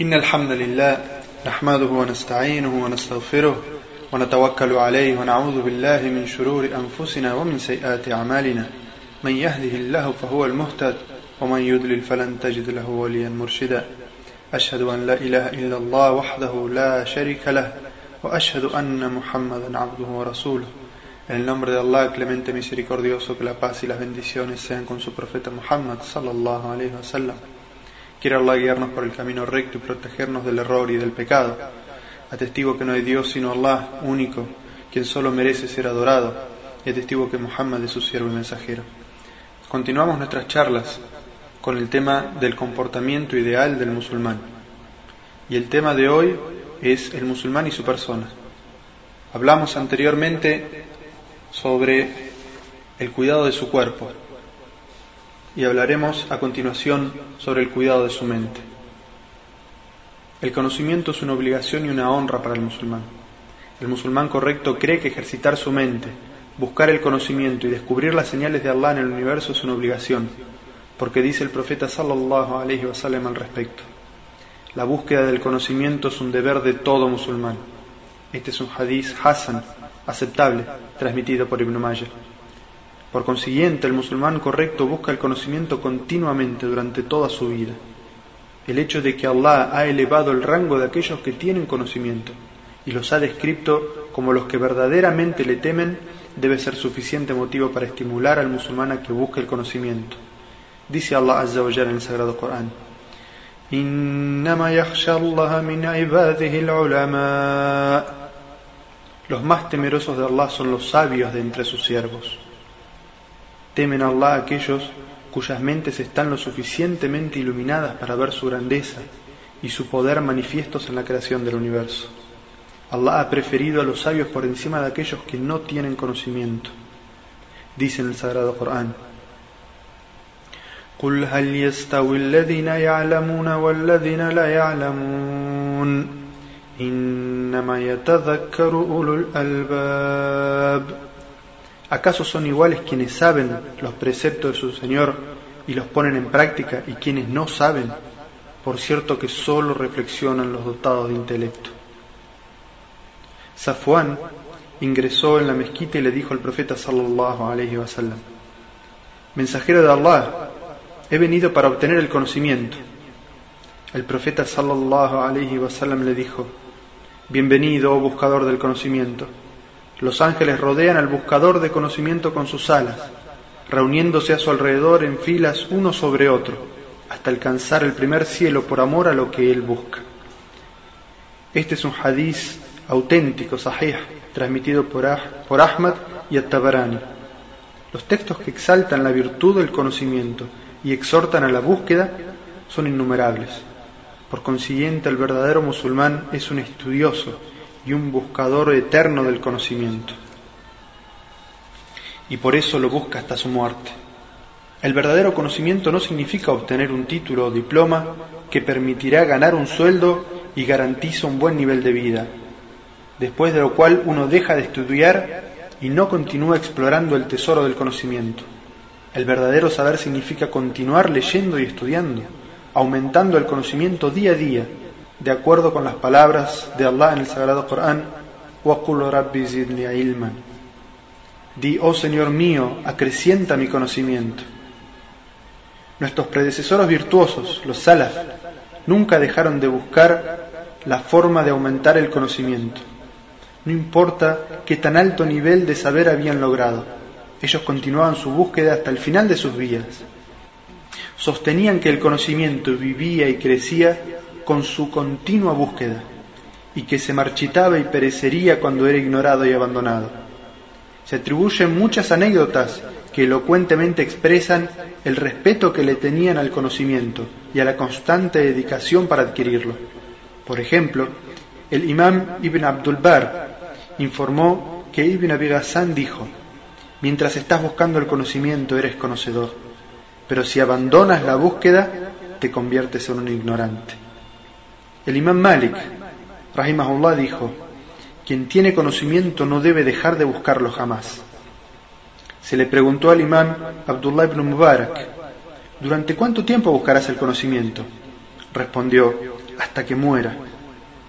إن الحمد لله نحمده ونستعينه ونستغفره ونتوكل عليه ونعوذ بالله من شرور أنفسنا ومن سيئات أعمالنا. من يهده الله فهو المهتد ومن يضلل فلن تجد له وليا مرشدا. أشهد أن لا إله إلا الله وحده لا شريك له وأشهد أن محمدا عبده ورسوله. En el nombre de Allah, clemente misericordioso, que la paz y las bendiciones sean con su profeta Muhammad, sallallahu alayhi wa sallam. Quiere Allah guiarnos por el camino recto y protegernos del error y del pecado. Atestigo que no hay Dios sino Allah, único, quien solo merece ser adorado, y atestigo que Muhammad es su siervo y mensajero. Continuamos nuestras charlas con el tema del comportamiento ideal del musulmán. Y el tema de hoy es el musulmán y su persona. Hablamos anteriormente sobre el cuidado de su cuerpo y hablaremos a continuación sobre el cuidado de su mente. El conocimiento es una obligación y una honra para el musulmán. El musulmán correcto cree que ejercitar su mente, buscar el conocimiento y descubrir las señales de Allah en el universo es una obligación, porque dice el profeta sallallahu alaihi wasallam al respecto. La búsqueda del conocimiento es un deber de todo musulmán. Este es un hadith hasan aceptable, transmitido por Ibn Majah. Por consiguiente, el musulmán correcto busca el conocimiento continuamente durante toda su vida. El hecho de que Allah ha elevado el rango de aquellos que tienen conocimiento y los ha descrito como los que verdaderamente le temen debe ser suficiente motivo para estimular al musulmán a que busque el conocimiento. Dice Allah Azza wa en el Sagrado Corán: los más temerosos de Allah son los sabios de entre sus siervos. Temen a Allah aquellos cuyas mentes están lo suficientemente iluminadas para ver su grandeza y su poder manifiestos en la creación del universo. Allah ha preferido a los sabios por encima de aquellos que no tienen conocimiento. Dice en el Sagrado Corán, ¿Acaso son iguales quienes saben los preceptos de su Señor y los ponen en práctica y quienes no saben? Por cierto que solo reflexionan los dotados de intelecto. Safuán ingresó en la mezquita y le dijo al profeta sallallahu alaihi wasallam: Mensajero de Allah, he venido para obtener el conocimiento. El profeta sallallahu alaihi wasallam le dijo: Bienvenido, oh buscador del conocimiento. Los ángeles rodean al buscador de conocimiento con sus alas, reuniéndose a su alrededor en filas uno sobre otro, hasta alcanzar el primer cielo por amor a lo que él busca. Este es un hadiz auténtico, sahih, transmitido por, por Ahmad y At-Tabarani. Los textos que exaltan la virtud del conocimiento y exhortan a la búsqueda son innumerables. Por consiguiente, el verdadero musulmán es un estudioso y un buscador eterno del conocimiento. Y por eso lo busca hasta su muerte. El verdadero conocimiento no significa obtener un título o diploma que permitirá ganar un sueldo y garantiza un buen nivel de vida, después de lo cual uno deja de estudiar y no continúa explorando el tesoro del conocimiento. El verdadero saber significa continuar leyendo y estudiando aumentando el conocimiento día a día, de acuerdo con las palabras de Allah en el Sagrado Corán, Di, oh Señor mío, acrecienta mi conocimiento. Nuestros predecesores virtuosos, los salaf, nunca dejaron de buscar la forma de aumentar el conocimiento. No importa qué tan alto nivel de saber habían logrado, ellos continuaban su búsqueda hasta el final de sus vidas sostenían que el conocimiento vivía y crecía con su continua búsqueda y que se marchitaba y perecería cuando era ignorado y abandonado. Se atribuyen muchas anécdotas que elocuentemente expresan el respeto que le tenían al conocimiento y a la constante dedicación para adquirirlo. Por ejemplo, el imam Ibn Abdul Bar informó que Ibn Abi Ghassan dijo, mientras estás buscando el conocimiento eres conocedor pero si abandonas la búsqueda, te conviertes en un ignorante. El imán Malik, rahimahullah, dijo, quien tiene conocimiento no debe dejar de buscarlo jamás. Se le preguntó al imán Abdullah ibn Mubarak, ¿durante cuánto tiempo buscarás el conocimiento? Respondió, hasta que muera,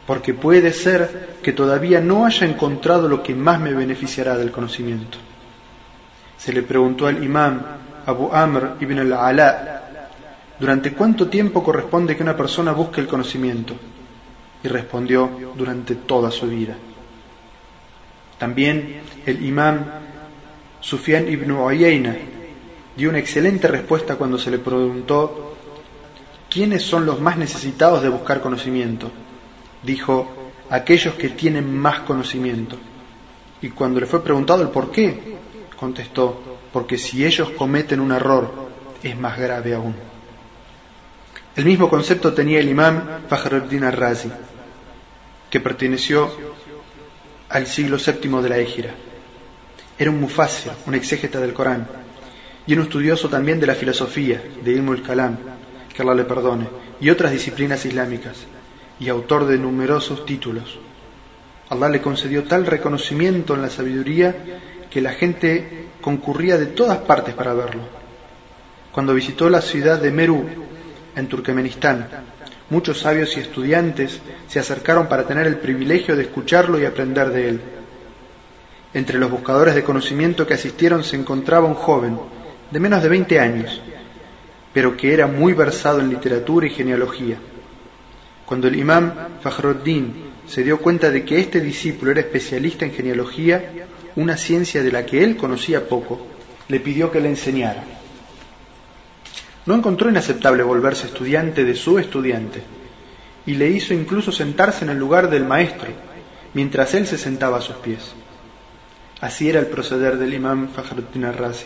porque puede ser que todavía no haya encontrado lo que más me beneficiará del conocimiento. Se le preguntó al imam Abu Amr ibn al-Ala, ¿durante cuánto tiempo corresponde que una persona busque el conocimiento? Y respondió, durante toda su vida. También el imam Sufyan ibn Uyayna dio una excelente respuesta cuando se le preguntó ¿quiénes son los más necesitados de buscar conocimiento? Dijo, aquellos que tienen más conocimiento. Y cuando le fue preguntado el por qué, contestó, porque si ellos cometen un error, es más grave aún. El mismo concepto tenía el imam Fakhruddin al-Razi, que perteneció al siglo VII de la Égira. Era un mufasir, un exégeta del Corán, y un estudioso también de la filosofía, de Ilm al-Kalam, que Allah le perdone, y otras disciplinas islámicas, y autor de numerosos títulos. Allah le concedió tal reconocimiento en la sabiduría que la gente concurría de todas partes para verlo. Cuando visitó la ciudad de Meru, en Turkmenistán, muchos sabios y estudiantes se acercaron para tener el privilegio de escucharlo y aprender de él. Entre los buscadores de conocimiento que asistieron se encontraba un joven de menos de 20 años, pero que era muy versado en literatura y genealogía. Cuando el imam Fajruddin se dio cuenta de que este discípulo era especialista en genealogía, una ciencia de la que él conocía poco, le pidió que le enseñara. No encontró inaceptable volverse estudiante de su estudiante y le hizo incluso sentarse en el lugar del maestro, mientras él se sentaba a sus pies. Así era el proceder del imam Fajruddin al-Razi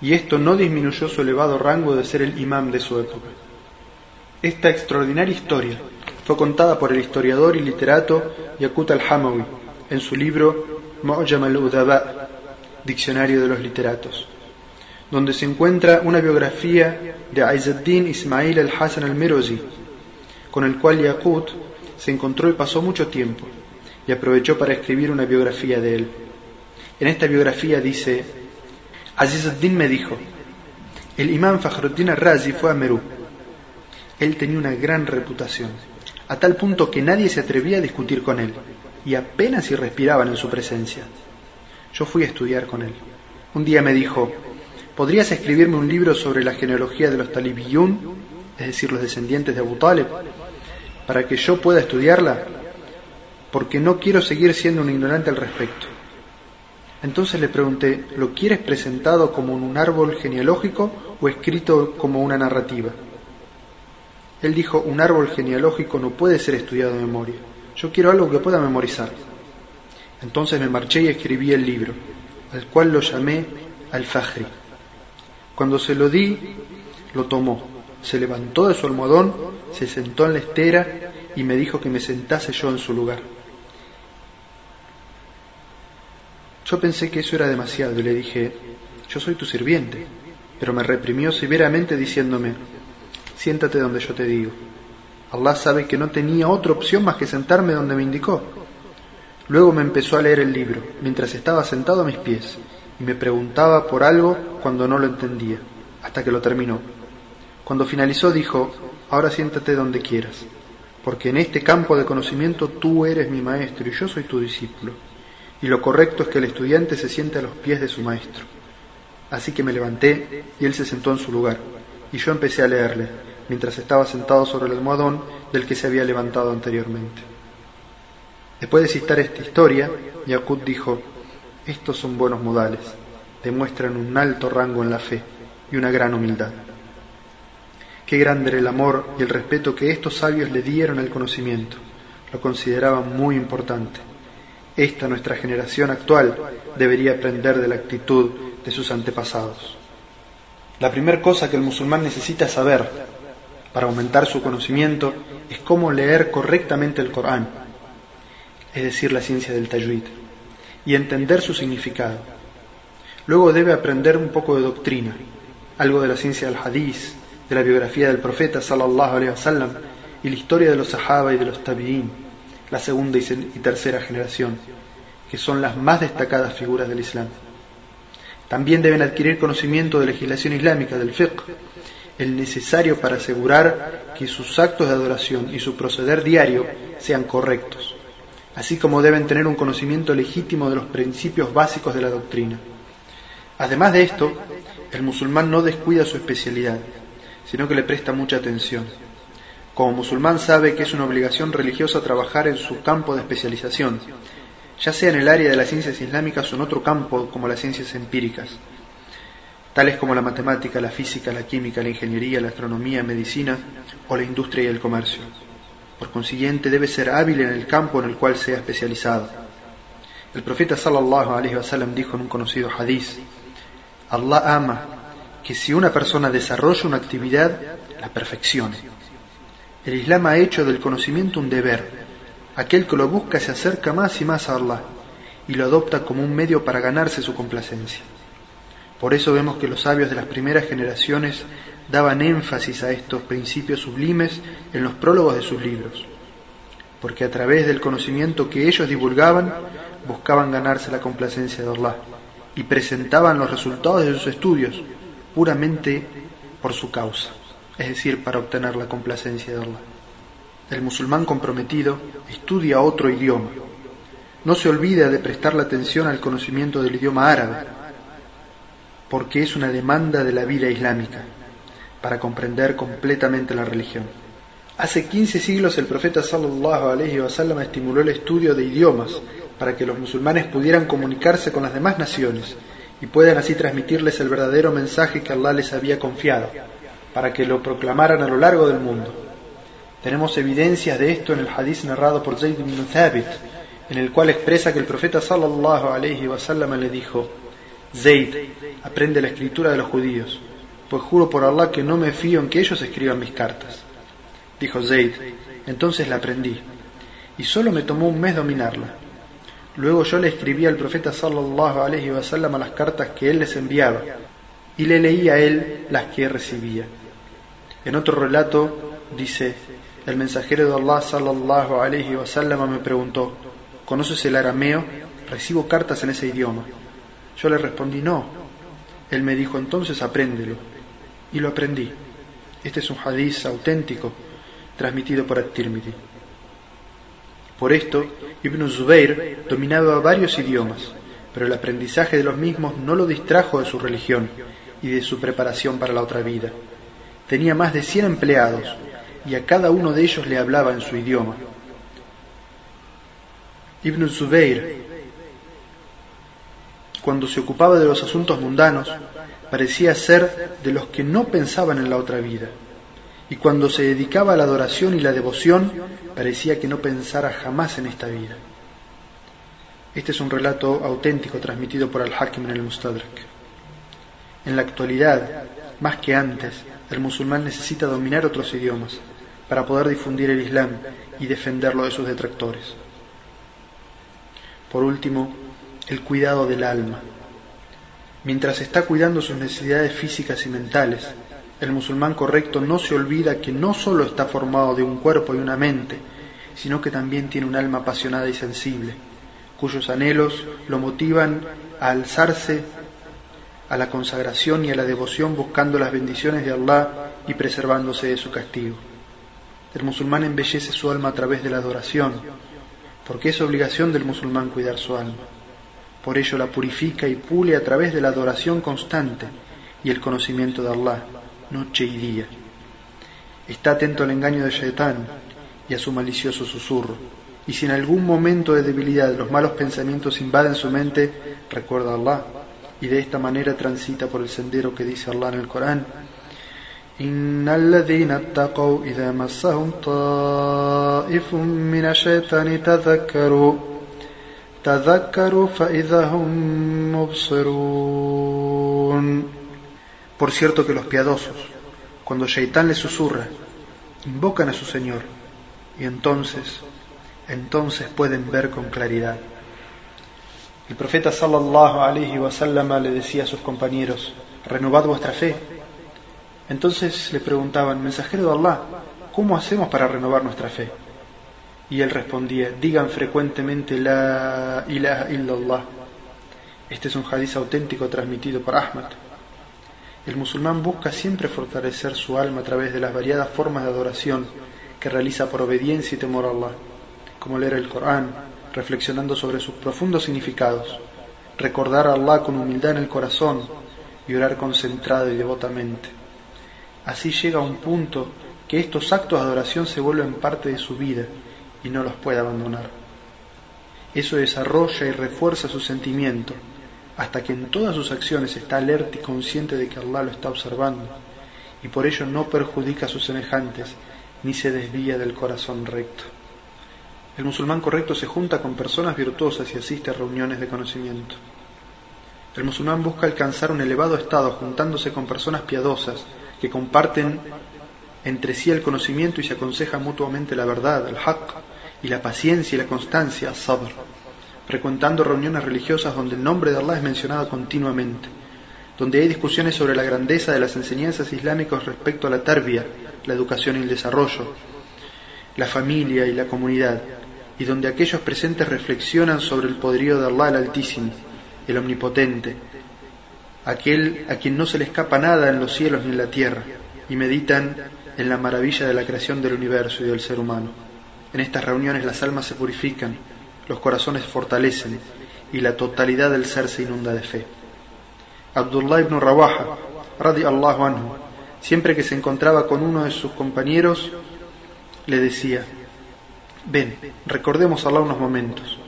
y esto no disminuyó su elevado rango de ser el imam de su época. Esta extraordinaria historia fue contada por el historiador y literato Yakut al-Hamawi en su libro Mu'jam al-Udaba, Diccionario de los Literatos, donde se encuentra una biografía de Aizuddin Ismail al-Hassan al-Mirozi, con el cual Yakut se encontró y pasó mucho tiempo, y aprovechó para escribir una biografía de él. En esta biografía dice Azizuddin me dijo, el imán Fajruddin al-Razi fue a Merú. Él tenía una gran reputación, a tal punto que nadie se atrevía a discutir con él, y apenas si respiraban en su presencia. Yo fui a estudiar con él. Un día me dijo, ¿podrías escribirme un libro sobre la genealogía de los talibiyun, es decir, los descendientes de Abu Talib, para que yo pueda estudiarla? Porque no quiero seguir siendo un ignorante al respecto. Entonces le pregunté, ¿lo quieres presentado como un árbol genealógico o escrito como una narrativa? Él dijo, un árbol genealógico no puede ser estudiado de memoria. Yo quiero algo que pueda memorizar. Entonces me marché y escribí el libro, al cual lo llamé Al-Fajri. Cuando se lo di, lo tomó, se levantó de su almohadón, se sentó en la estera y me dijo que me sentase yo en su lugar. Yo pensé que eso era demasiado y le dije, yo soy tu sirviente, pero me reprimió severamente diciéndome, siéntate donde yo te digo. Allah sabe que no tenía otra opción más que sentarme donde me indicó. Luego me empezó a leer el libro, mientras estaba sentado a mis pies, y me preguntaba por algo cuando no lo entendía, hasta que lo terminó. Cuando finalizó dijo, ahora siéntate donde quieras, porque en este campo de conocimiento tú eres mi maestro y yo soy tu discípulo y lo correcto es que el estudiante se siente a los pies de su maestro. Así que me levanté y él se sentó en su lugar, y yo empecé a leerle, mientras estaba sentado sobre el almohadón del que se había levantado anteriormente. Después de citar esta historia, Yakut dijo, estos son buenos modales, demuestran un alto rango en la fe y una gran humildad. Qué grande era el amor y el respeto que estos sabios le dieron al conocimiento, lo consideraban muy importante esta nuestra generación actual debería aprender de la actitud de sus antepasados. La primera cosa que el musulmán necesita saber para aumentar su conocimiento es cómo leer correctamente el Corán, es decir, la ciencia del tajwid, y entender su significado. Luego debe aprender un poco de doctrina, algo de la ciencia del hadith, de la biografía del profeta sallallahu alaihi wasallam y la historia de los sahaba y de los tabi'in la segunda y tercera generación, que son las más destacadas figuras del Islam. También deben adquirir conocimiento de legislación islámica, del fiqh, el necesario para asegurar que sus actos de adoración y su proceder diario sean correctos, así como deben tener un conocimiento legítimo de los principios básicos de la doctrina. Además de esto, el musulmán no descuida su especialidad, sino que le presta mucha atención. Como musulmán sabe que es una obligación religiosa trabajar en su campo de especialización, ya sea en el área de las ciencias islámicas o en otro campo como las ciencias empíricas, tales como la matemática, la física, la química, la ingeniería, la astronomía, medicina o la industria y el comercio. Por consiguiente, debe ser hábil en el campo en el cual sea especializado. El profeta sallallahu alaihi wasallam dijo en un conocido hadiz: Allah ama que si una persona desarrolla una actividad, la perfeccione. El Islam ha hecho del conocimiento un deber. Aquel que lo busca se acerca más y más a Allah y lo adopta como un medio para ganarse su complacencia. Por eso vemos que los sabios de las primeras generaciones daban énfasis a estos principios sublimes en los prólogos de sus libros, porque a través del conocimiento que ellos divulgaban buscaban ganarse la complacencia de Allah y presentaban los resultados de sus estudios puramente por su causa, es decir, para obtener la complacencia de Allah. El musulmán comprometido estudia otro idioma. No se olvida de prestar la atención al conocimiento del idioma árabe, porque es una demanda de la vida islámica para comprender completamente la religión. Hace 15 siglos el profeta sallallahu alaihi wasallam estimuló el estudio de idiomas para que los musulmanes pudieran comunicarse con las demás naciones y puedan así transmitirles el verdadero mensaje que Allah les había confiado, para que lo proclamaran a lo largo del mundo. Tenemos evidencias de esto en el hadith narrado por Zayd ibn Thabit, en el cual expresa que el profeta sallallahu alaihi wasallam le dijo: Aprende la escritura de los judíos, pues juro por Allah que no me fío en que ellos escriban mis cartas. Dijo Zayd, entonces la aprendí, y solo me tomó un mes dominarla. Luego yo le escribí al profeta sallallahu alaihi wasallam a las cartas que él les enviaba, y le leía a él las que recibía. En otro relato dice, el mensajero de Allah sallallahu alaihi wasallam me preguntó, ¿conoces el arameo? Recibo cartas en ese idioma. Yo le respondí, no. Él me dijo, entonces apréndelo. Y lo aprendí. Este es un hadiz auténtico transmitido por At-Tirmidhi. Por esto, Ibn Zubayr dominaba varios idiomas, pero el aprendizaje de los mismos no lo distrajo de su religión y de su preparación para la otra vida. Tenía más de 100 empleados y a cada uno de ellos le hablaba en su idioma. Ibn Zubayr, cuando se ocupaba de los asuntos mundanos, parecía ser de los que no pensaban en la otra vida y cuando se dedicaba a la adoración y la devoción parecía que no pensara jamás en esta vida. Este es un relato auténtico transmitido por Al-Hakim en el Mustadrak. En la actualidad, más que antes, el musulmán necesita dominar otros idiomas para poder difundir el Islam y defenderlo de sus detractores. Por último, el cuidado del alma. Mientras está cuidando sus necesidades físicas y mentales, el musulmán correcto no se olvida que no solo está formado de un cuerpo y una mente, sino que también tiene un alma apasionada y sensible, cuyos anhelos lo motivan a alzarse a la consagración y a la devoción buscando las bendiciones de Allah y preservándose de su castigo. El musulmán embellece su alma a través de la adoración, porque es obligación del musulmán cuidar su alma. Por ello la purifica y pule a través de la adoración constante y el conocimiento de Allah noche y día. Está atento al engaño de Shaitán y a su malicioso susurro. Y si en algún momento de debilidad los malos pensamientos invaden su mente, recuerda a Allah y de esta manera transita por el sendero que dice Allah en el Corán. Por cierto que los piadosos, cuando Shaitán les susurra, invocan a su Señor y entonces, entonces pueden ver con claridad. El profeta sallallahu alaihi wasallam le decía a sus compañeros, renovad vuestra fe. Entonces le preguntaban, mensajero de Allah, ¿cómo hacemos para renovar nuestra fe? Y él respondía, digan frecuentemente la ilaha illallah. Este es un hadiz auténtico transmitido por Ahmad El musulmán busca siempre fortalecer su alma a través de las variadas formas de adoración que realiza por obediencia y temor a Allah, como leer el Corán, reflexionando sobre sus profundos significados, recordar a Allah con humildad en el corazón y orar concentrado y devotamente. Así llega a un punto que estos actos de adoración se vuelven parte de su vida y no los puede abandonar. Eso desarrolla y refuerza su sentimiento, hasta que en todas sus acciones está alerta y consciente de que Allah lo está observando, y por ello no perjudica a sus semejantes ni se desvía del corazón recto. El musulmán correcto se junta con personas virtuosas y asiste a reuniones de conocimiento. El musulmán busca alcanzar un elevado estado juntándose con personas piadosas que comparten entre sí el conocimiento y se aconsejan mutuamente la verdad, el haqq, y la paciencia y la constancia, sabr, frecuentando reuniones religiosas donde el nombre de Allah es mencionado continuamente, donde hay discusiones sobre la grandeza de las enseñanzas islámicas respecto a la tarbia, la educación y el desarrollo, la familia y la comunidad, y donde aquellos presentes reflexionan sobre el poderío de Allah el Altísimo, el Omnipotente, aquel a quien no se le escapa nada en los cielos ni en la tierra, y meditan en la maravilla de la creación del universo y del ser humano. En estas reuniones las almas se purifican, los corazones fortalecen y la totalidad del ser se inunda de fe. Abdullah ibn Rawaha, Allahu anhu, siempre que se encontraba con uno de sus compañeros, le decía, Ven, recordemos a Allah unos momentos.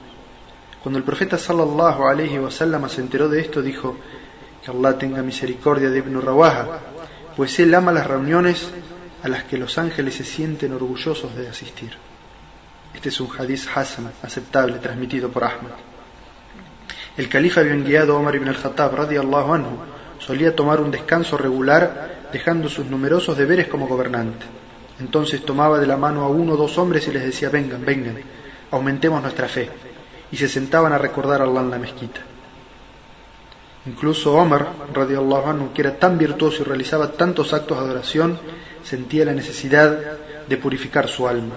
Cuando el profeta sallallahu alaihi wasallam se enteró de esto, dijo: Que Allah tenga misericordia de Ibn Rawaha, pues él ama las reuniones a las que los ángeles se sienten orgullosos de asistir. Este es un hadith hasan, aceptable, transmitido por Ahmad. El califa bien guiado Omar ibn al-Khattab, radiallahu anhu, solía tomar un descanso regular, dejando sus numerosos deberes como gobernante. Entonces tomaba de la mano a uno o dos hombres y les decía, vengan, vengan, aumentemos nuestra fe. Y se sentaban a recordar a Allah en la mezquita. Incluso Omar, radiallahu anhu, que era tan virtuoso y realizaba tantos actos de adoración, sentía la necesidad de purificar su alma.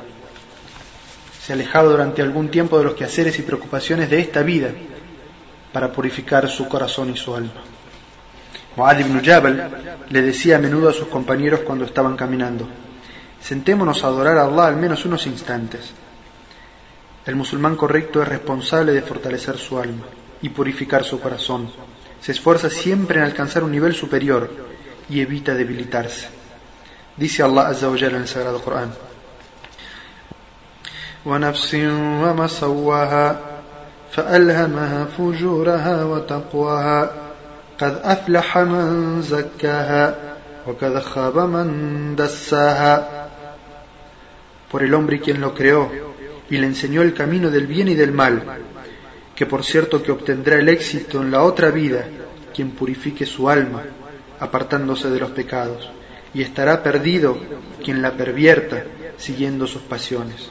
Se alejaba durante algún tiempo de los quehaceres y preocupaciones de esta vida para purificar su corazón y su alma. Muad ibn Jabal le decía a menudo a sus compañeros cuando estaban caminando, Sentémonos a adorar a Allah al menos unos instantes. El musulmán correcto es responsable de fortalecer su alma y purificar su corazón. Se esfuerza siempre en alcanzar un nivel superior y evita debilitarse. Dice Allah Azza wa en el Sagrado Corán. ونفس وما سواها فألهمها فجورها وتقواها قد أفلح من زكاها وقد خاب من دساها por el hombre quien lo creó y le enseñó el camino del bien y del mal, que por cierto que obtendrá el éxito en la otra vida quien purifique su alma, apartándose de los pecados, y estará perdido quien la pervierta siguiendo sus pasiones.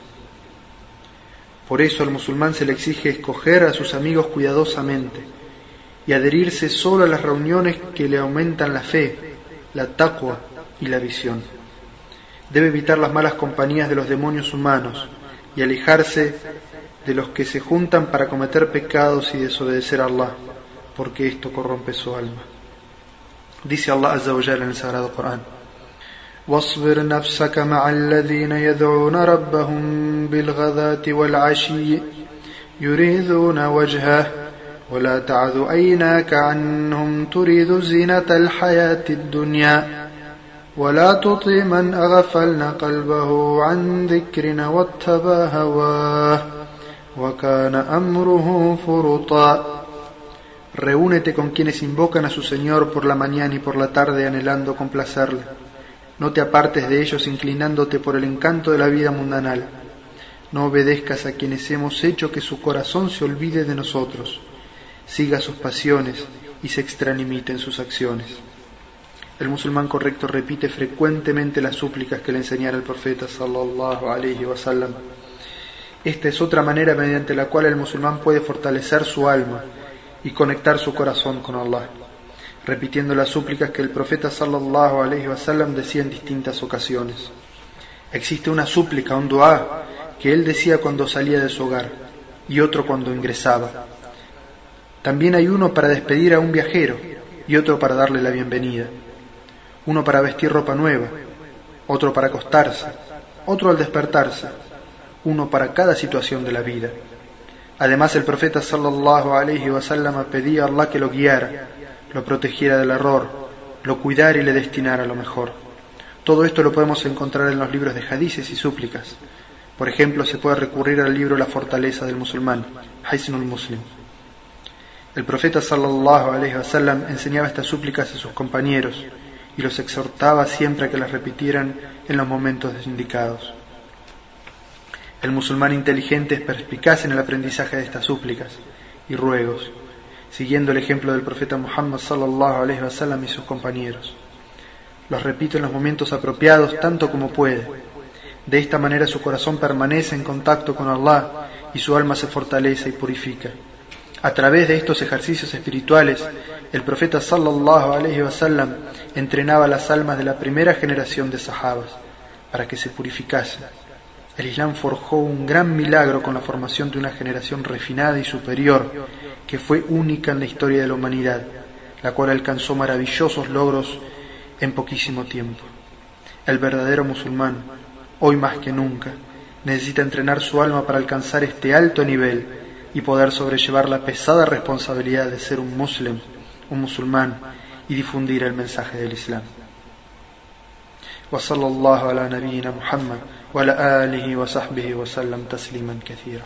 Por eso al musulmán se le exige escoger a sus amigos cuidadosamente y adherirse solo a las reuniones que le aumentan la fe, la taqwa y la visión debe evitar las malas compañías de los demonios humanos y alejarse de los que se juntan para cometer pecados y desobedecer a Allah, porque esto corrompe su alma. Dice Allah Azza en el Sagrado Corán. واصبر نفسك مع الذين يدعون ربهم بالغداة والعشي يريدون وجهه ولا تعذ عيناك عنهم تريد زينة الحياة الدنيا ولا تطع من أغفلنا قلبه عن ذكرنا واتبع هواه وكان أمره فرطا Reúnete con quienes invocan a su Señor por la mañana y por la tarde anhelando complacerle. No te apartes de ellos inclinándote por el encanto de la vida mundanal. No obedezcas a quienes hemos hecho que su corazón se olvide de nosotros, siga sus pasiones y se extranimite en sus acciones. El musulmán correcto repite frecuentemente las súplicas que le enseñara el profeta sallallahu alaihi wasallam. Esta es otra manera mediante la cual el musulmán puede fortalecer su alma y conectar su corazón con Allah, repitiendo las súplicas que el profeta sallallahu alaihi wasallam decía en distintas ocasiones. Existe una súplica, un dua que él decía cuando salía de su hogar y otro cuando ingresaba. También hay uno para despedir a un viajero y otro para darle la bienvenida uno para vestir ropa nueva, otro para acostarse, otro al despertarse, uno para cada situación de la vida. Además el profeta sallallahu alaihi wasallam pedía a Allah que lo guiara, lo protegiera del error, lo cuidara y le destinara lo mejor. Todo esto lo podemos encontrar en los libros de hadices y súplicas. Por ejemplo, se puede recurrir al libro La fortaleza del musulmán, Haisnul Muslim. El profeta sallallahu alaihi wasallam enseñaba estas súplicas a sus compañeros y los exhortaba siempre a que las repitieran en los momentos indicados. El musulmán inteligente es perspicaz en el aprendizaje de estas súplicas y ruegos, siguiendo el ejemplo del profeta Muhammad sallallahu alaihi wasallam y sus compañeros. Los repite en los momentos apropiados tanto como puede. De esta manera su corazón permanece en contacto con Allah y su alma se fortalece y purifica. A través de estos ejercicios espirituales, el profeta sallallahu alaihi wasallam entrenaba las almas de la primera generación de sahabas para que se purificasen El Islam forjó un gran milagro con la formación de una generación refinada y superior que fue única en la historia de la humanidad, la cual alcanzó maravillosos logros en poquísimo tiempo. El verdadero musulmán, hoy más que nunca, necesita entrenar su alma para alcanzar este alto nivel y poder sobrellevar la pesada responsabilidad de ser un muslim, un musulmán y difundir el mensaje del Islam. وصلى الله على نبينا محمد وعلى آله وصحبه وسلم تسليما كثيرا.